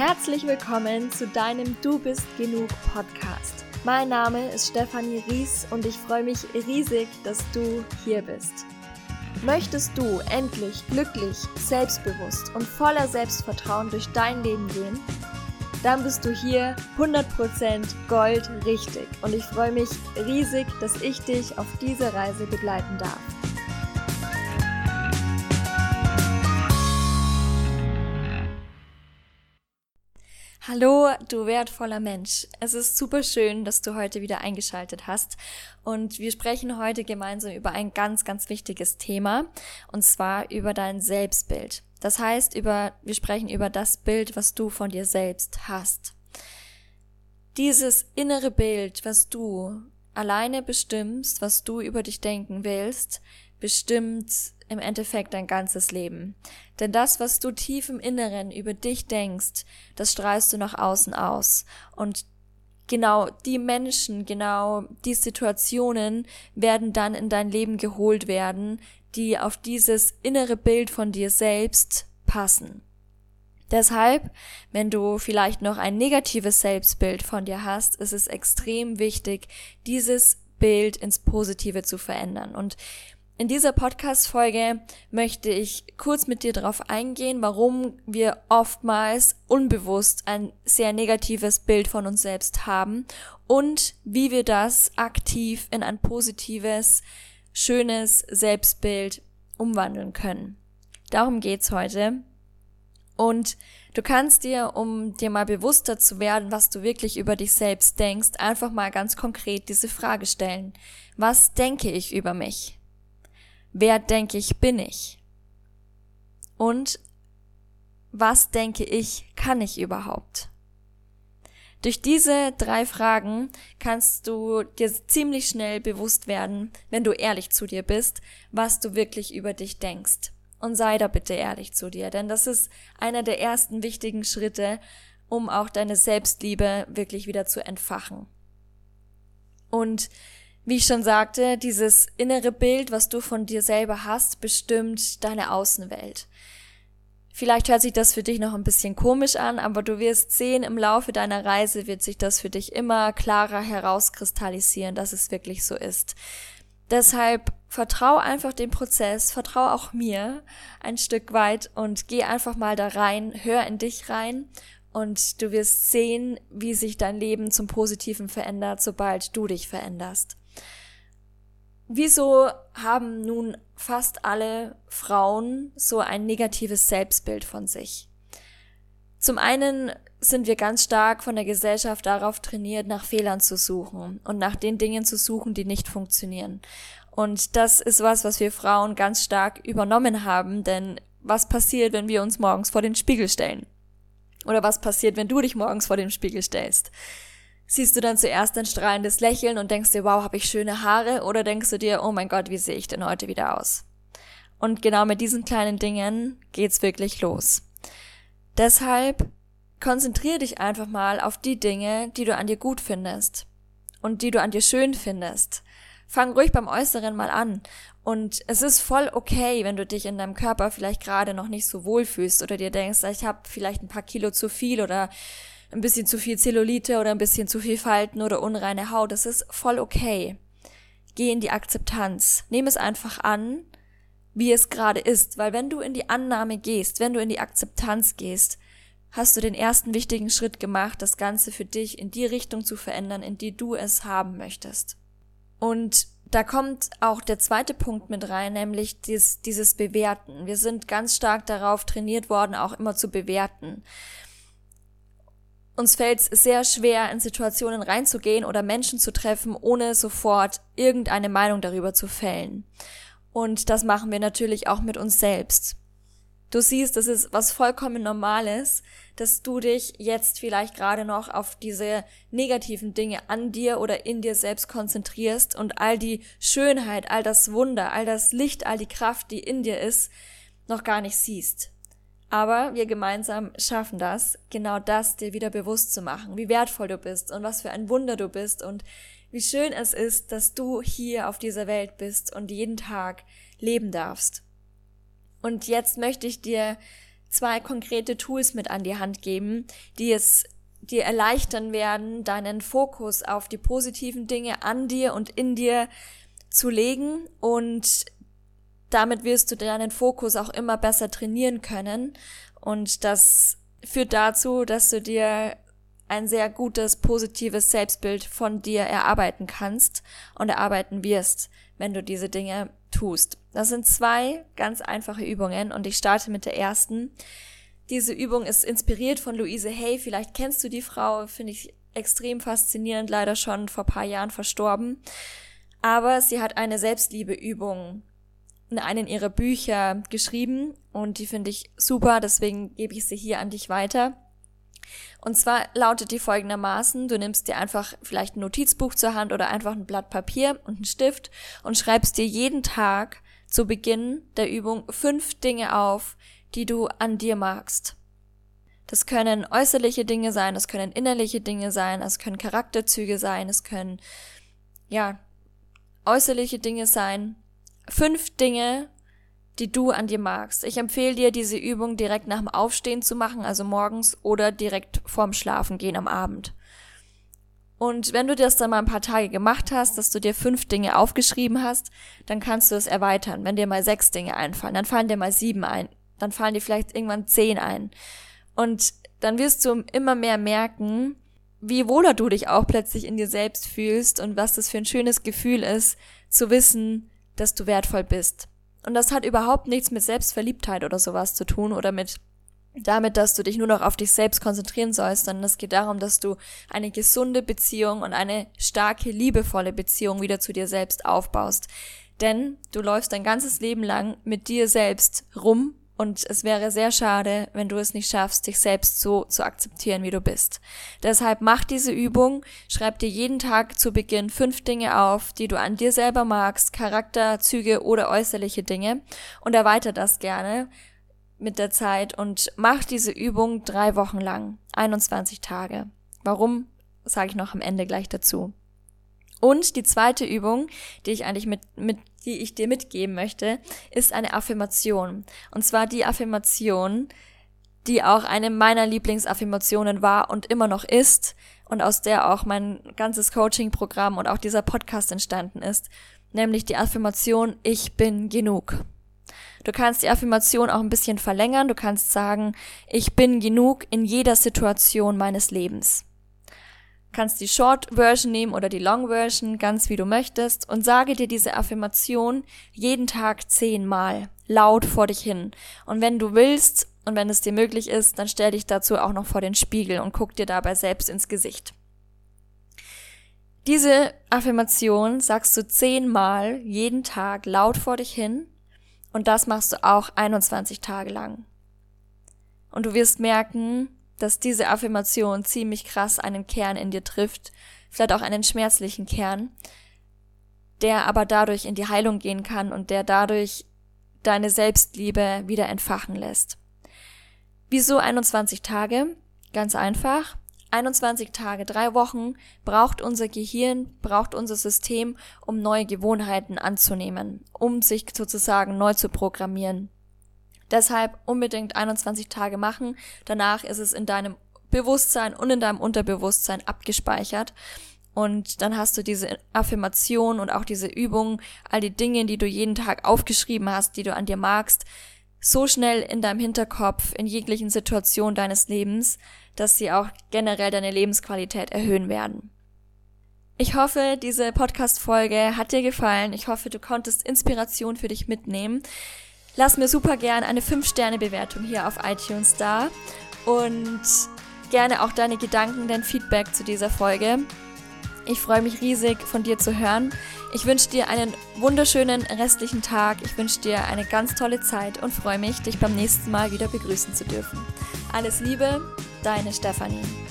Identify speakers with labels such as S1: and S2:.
S1: Herzlich willkommen zu deinem Du bist genug Podcast. Mein Name ist Stefanie Ries und ich freue mich riesig, dass du hier bist. Möchtest du endlich glücklich, selbstbewusst und voller Selbstvertrauen durch dein Leben gehen? Dann bist du hier 100% Gold richtig und ich freue mich riesig, dass ich dich auf diese Reise begleiten darf. Hallo, du wertvoller Mensch. Es ist super schön, dass du heute wieder eingeschaltet hast. Und wir sprechen heute gemeinsam über ein ganz, ganz wichtiges Thema. Und zwar über dein Selbstbild. Das heißt, über, wir sprechen über das Bild, was du von dir selbst hast. Dieses innere Bild, was du alleine bestimmst, was du über dich denken willst, bestimmt im Endeffekt dein ganzes Leben. Denn das, was du tief im Inneren über dich denkst, das strahlst du nach außen aus. Und genau die Menschen, genau die Situationen werden dann in dein Leben geholt werden, die auf dieses innere Bild von dir selbst passen. Deshalb, wenn du vielleicht noch ein negatives Selbstbild von dir hast, ist es extrem wichtig, dieses Bild ins Positive zu verändern. Und in dieser Podcast-Folge möchte ich kurz mit dir darauf eingehen, warum wir oftmals unbewusst ein sehr negatives Bild von uns selbst haben und wie wir das aktiv in ein positives, schönes Selbstbild umwandeln können. Darum geht's heute. Und du kannst dir, um dir mal bewusster zu werden, was du wirklich über dich selbst denkst, einfach mal ganz konkret diese Frage stellen. Was denke ich über mich? Wer denke ich bin ich? Und was denke ich kann ich überhaupt? Durch diese drei Fragen kannst du dir ziemlich schnell bewusst werden, wenn du ehrlich zu dir bist, was du wirklich über dich denkst. Und sei da bitte ehrlich zu dir, denn das ist einer der ersten wichtigen Schritte, um auch deine Selbstliebe wirklich wieder zu entfachen. Und wie ich schon sagte, dieses innere Bild, was du von dir selber hast, bestimmt deine Außenwelt. Vielleicht hört sich das für dich noch ein bisschen komisch an, aber du wirst sehen, im Laufe deiner Reise wird sich das für dich immer klarer herauskristallisieren, dass es wirklich so ist. Deshalb vertrau einfach dem Prozess, vertrau auch mir ein Stück weit und geh einfach mal da rein, hör in dich rein und du wirst sehen, wie sich dein Leben zum Positiven verändert, sobald du dich veränderst. Wieso haben nun fast alle Frauen so ein negatives Selbstbild von sich? Zum einen sind wir ganz stark von der Gesellschaft darauf trainiert, nach Fehlern zu suchen und nach den Dingen zu suchen, die nicht funktionieren. Und das ist was, was wir Frauen ganz stark übernommen haben, denn was passiert, wenn wir uns morgens vor den Spiegel stellen? Oder was passiert, wenn du dich morgens vor den Spiegel stellst? Siehst du dann zuerst ein strahlendes Lächeln und denkst dir, wow, habe ich schöne Haare? Oder denkst du dir, oh mein Gott, wie sehe ich denn heute wieder aus? Und genau mit diesen kleinen Dingen geht's wirklich los. Deshalb konzentriere dich einfach mal auf die Dinge, die du an dir gut findest und die du an dir schön findest. Fang ruhig beim Äußeren mal an. Und es ist voll okay, wenn du dich in deinem Körper vielleicht gerade noch nicht so wohl fühlst oder dir denkst, ich habe vielleicht ein paar Kilo zu viel oder ein bisschen zu viel Zellulite oder ein bisschen zu viel Falten oder unreine Haut. Das ist voll okay. Geh in die Akzeptanz. Nimm es einfach an, wie es gerade ist, weil wenn du in die Annahme gehst, wenn du in die Akzeptanz gehst, hast du den ersten wichtigen Schritt gemacht, das Ganze für dich in die Richtung zu verändern, in die du es haben möchtest. Und da kommt auch der zweite Punkt mit rein, nämlich dieses, dieses Bewerten. Wir sind ganz stark darauf trainiert worden, auch immer zu bewerten. Uns fällt es sehr schwer, in Situationen reinzugehen oder Menschen zu treffen, ohne sofort irgendeine Meinung darüber zu fällen. Und das machen wir natürlich auch mit uns selbst. Du siehst, das ist was vollkommen Normales, dass du dich jetzt vielleicht gerade noch auf diese negativen Dinge an dir oder in dir selbst konzentrierst und all die Schönheit, all das Wunder, all das Licht, all die Kraft, die in dir ist, noch gar nicht siehst. Aber wir gemeinsam schaffen das, genau das dir wieder bewusst zu machen, wie wertvoll du bist und was für ein Wunder du bist und wie schön es ist, dass du hier auf dieser Welt bist und jeden Tag leben darfst. Und jetzt möchte ich dir zwei konkrete Tools mit an die Hand geben, die es dir erleichtern werden, deinen Fokus auf die positiven Dinge an dir und in dir zu legen und damit wirst du deinen Fokus auch immer besser trainieren können und das führt dazu, dass du dir ein sehr gutes, positives Selbstbild von dir erarbeiten kannst und erarbeiten wirst, wenn du diese Dinge tust. Das sind zwei ganz einfache Übungen und ich starte mit der ersten. Diese Übung ist inspiriert von Louise Hay. Vielleicht kennst du die Frau, finde ich extrem faszinierend, leider schon vor paar Jahren verstorben. Aber sie hat eine Selbstliebeübung in einen ihrer Bücher geschrieben und die finde ich super, deswegen gebe ich sie hier an dich weiter. Und zwar lautet die folgendermaßen, du nimmst dir einfach vielleicht ein Notizbuch zur Hand oder einfach ein Blatt Papier und einen Stift und schreibst dir jeden Tag zu Beginn der Übung fünf Dinge auf, die du an dir magst. Das können äußerliche Dinge sein, das können innerliche Dinge sein, es können Charakterzüge sein, es können, ja, äußerliche Dinge sein. Fünf Dinge, die du an dir magst. Ich empfehle dir, diese Übung direkt nach dem Aufstehen zu machen, also morgens oder direkt vorm Schlafen gehen am Abend. Und wenn du das dann mal ein paar Tage gemacht hast, dass du dir fünf Dinge aufgeschrieben hast, dann kannst du es erweitern. Wenn dir mal sechs Dinge einfallen, dann fallen dir mal sieben ein, dann fallen dir vielleicht irgendwann zehn ein. Und dann wirst du immer mehr merken, wie wohler du dich auch plötzlich in dir selbst fühlst und was das für ein schönes Gefühl ist, zu wissen, dass du wertvoll bist. Und das hat überhaupt nichts mit Selbstverliebtheit oder sowas zu tun oder mit damit, dass du dich nur noch auf dich selbst konzentrieren sollst, sondern es geht darum, dass du eine gesunde Beziehung und eine starke, liebevolle Beziehung wieder zu dir selbst aufbaust. Denn du läufst dein ganzes Leben lang mit dir selbst rum und es wäre sehr schade, wenn du es nicht schaffst, dich selbst so zu akzeptieren, wie du bist. Deshalb mach diese Übung, schreib dir jeden Tag zu Beginn fünf Dinge auf, die du an dir selber magst, Charakterzüge oder äußerliche Dinge und erweiter das gerne mit der Zeit und mach diese Übung drei Wochen lang, 21 Tage. Warum, sage ich noch am Ende gleich dazu. Und die zweite Übung, die ich eigentlich mit, mit, die ich dir mitgeben möchte, ist eine Affirmation. Und zwar die Affirmation, die auch eine meiner Lieblingsaffirmationen war und immer noch ist und aus der auch mein ganzes Coaching-Programm und auch dieser Podcast entstanden ist, nämlich die Affirmation Ich bin genug. Du kannst die Affirmation auch ein bisschen verlängern, du kannst sagen, ich bin genug in jeder Situation meines Lebens kannst die Short Version nehmen oder die Long Version, ganz wie du möchtest, und sage dir diese Affirmation jeden Tag zehnmal laut vor dich hin. Und wenn du willst und wenn es dir möglich ist, dann stell dich dazu auch noch vor den Spiegel und guck dir dabei selbst ins Gesicht. Diese Affirmation sagst du zehnmal jeden Tag laut vor dich hin und das machst du auch 21 Tage lang. Und du wirst merken, dass diese Affirmation ziemlich krass einen Kern in dir trifft, vielleicht auch einen schmerzlichen Kern, der aber dadurch in die Heilung gehen kann und der dadurch deine Selbstliebe wieder entfachen lässt. Wieso 21 Tage? Ganz einfach. 21 Tage, drei Wochen braucht unser Gehirn, braucht unser System, um neue Gewohnheiten anzunehmen, um sich sozusagen neu zu programmieren. Deshalb unbedingt 21 Tage machen. Danach ist es in deinem Bewusstsein und in deinem Unterbewusstsein abgespeichert. Und dann hast du diese Affirmation und auch diese Übung, all die Dinge, die du jeden Tag aufgeschrieben hast, die du an dir magst, so schnell in deinem Hinterkopf, in jeglichen Situationen deines Lebens, dass sie auch generell deine Lebensqualität erhöhen werden. Ich hoffe, diese Podcast-Folge hat dir gefallen. Ich hoffe, du konntest Inspiration für dich mitnehmen. Lass mir super gern eine 5-Sterne-Bewertung hier auf iTunes da und gerne auch deine Gedanken, dein Feedback zu dieser Folge. Ich freue mich riesig, von dir zu hören. Ich wünsche dir einen wunderschönen restlichen Tag. Ich wünsche dir eine ganz tolle Zeit und freue mich, dich beim nächsten Mal wieder begrüßen zu dürfen. Alles Liebe, deine Stefanie.